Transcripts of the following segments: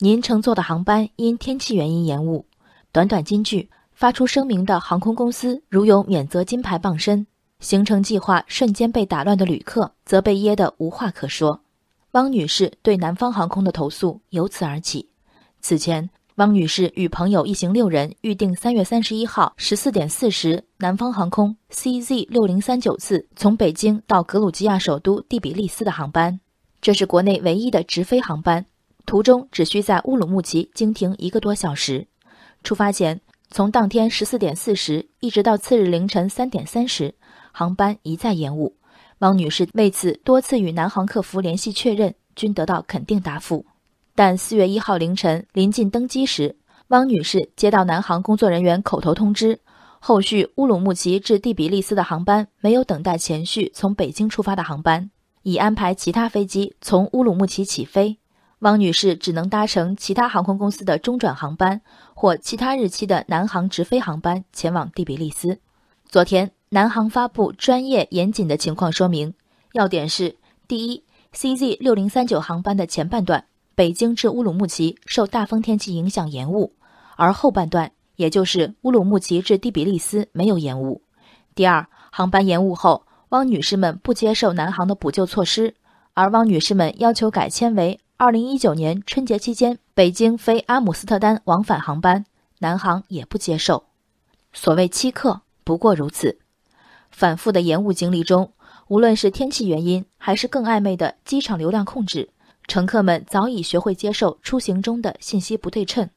您乘坐的航班因天气原因延误。短短金句，发出声明的航空公司如有免责金牌傍身，行程计划瞬间被打乱的旅客则被噎得无话可说。汪女士对南方航空的投诉由此而起。此前，汪女士与朋友一行六人预定三月三十一号十四点四十南方航空 CZ 六零三九次从北京到格鲁吉亚首都第比利斯的航班，这是国内唯一的直飞航班。途中只需在乌鲁木齐经停一个多小时。出发前，从当天十四点四十一直到次日凌晨三点三十，航班一再延误。汪女士为此多次与南航客服联系确认，均得到肯定答复。但四月一号凌晨临近登机时，汪女士接到南航工作人员口头通知，后续乌鲁木齐至第比利斯的航班没有等待前续从北京出发的航班，已安排其他飞机从乌鲁木齐起飞。汪女士只能搭乘其他航空公司的中转航班或其他日期的南航直飞航班前往第比利斯。昨天，南航发布专业严谨的情况说明，要点是：第一，CZ 六零三九航班的前半段北京至乌鲁木齐受大风天气影响延误，而后半段也就是乌鲁木齐至第比利斯没有延误。第二，航班延误后，汪女士们不接受南航的补救措施，而汪女士们要求改签为。二零一九年春节期间，北京飞阿姆斯特丹往返航班，南航也不接受。所谓欺客，不过如此。反复的延误经历中，无论是天气原因，还是更暧昧的机场流量控制，乘客们早已学会接受出行中的信息不对称。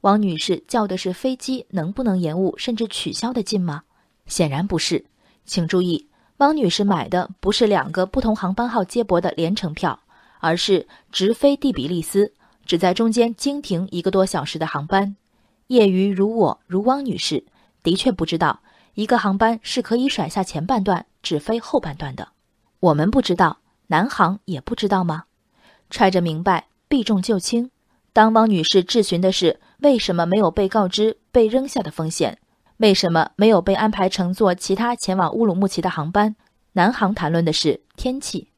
王女士叫的是飞机能不能延误甚至取消的劲吗？显然不是。请注意，汪女士买的不是两个不同航班号接驳的连程票。而是直飞第比利斯，只在中间经停一个多小时的航班。业余如我，如汪女士，的确不知道一个航班是可以甩下前半段只飞后半段的。我们不知道，南航也不知道吗？揣着明白，避重就轻。当汪女士质询的是为什么没有被告知被扔下的风险，为什么没有被安排乘坐其他前往乌鲁木齐的航班，南航谈论的是天气。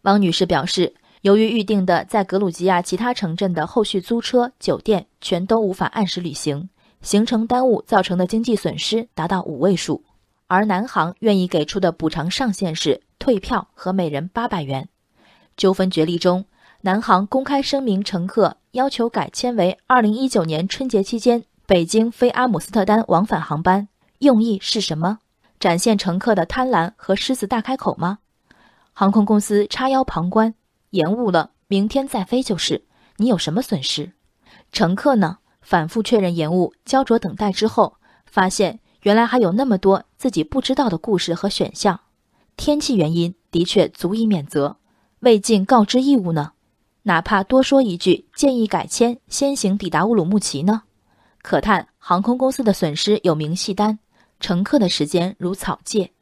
汪女士表示。由于预定的在格鲁吉亚其他城镇的后续租车、酒店全都无法按时履行，行程耽误造成的经济损失达到五位数，而南航愿意给出的补偿上限是退票和每人八百元。纠纷决议中，南航公开声明乘客要求改签为二零一九年春节期间北京飞阿姆斯特丹往返航班，用意是什么？展现乘客的贪婪和狮子大开口吗？航空公司插腰旁观。延误了，明天再飞就是。你有什么损失？乘客呢？反复确认延误，焦灼等待之后，发现原来还有那么多自己不知道的故事和选项。天气原因的确足以免责，未尽告知义务呢？哪怕多说一句建议改签，先行抵达乌鲁木齐呢？可叹航空公司的损失有明细单，乘客的时间如草芥。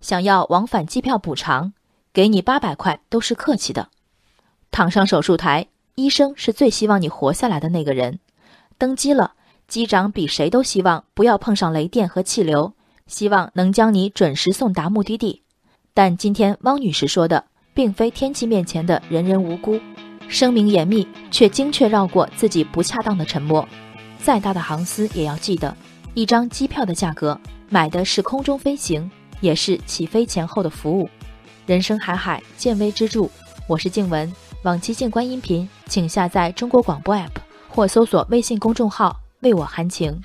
想要往返机票补偿，给你八百块都是客气的。躺上手术台，医生是最希望你活下来的那个人。登机了，机长比谁都希望不要碰上雷电和气流，希望能将你准时送达目的地。但今天汪女士说的，并非天气面前的人人无辜。声明严密，却精确绕过自己不恰当的沉默。再大的航司也要记得，一张机票的价格，买的是空中飞行，也是起飞前后的服务。人生海海，见微知著。我是静文。往期静观音频，请下载中国广播 APP 或搜索微信公众号“为我含情”。